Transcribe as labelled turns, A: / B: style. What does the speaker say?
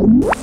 A: Wow.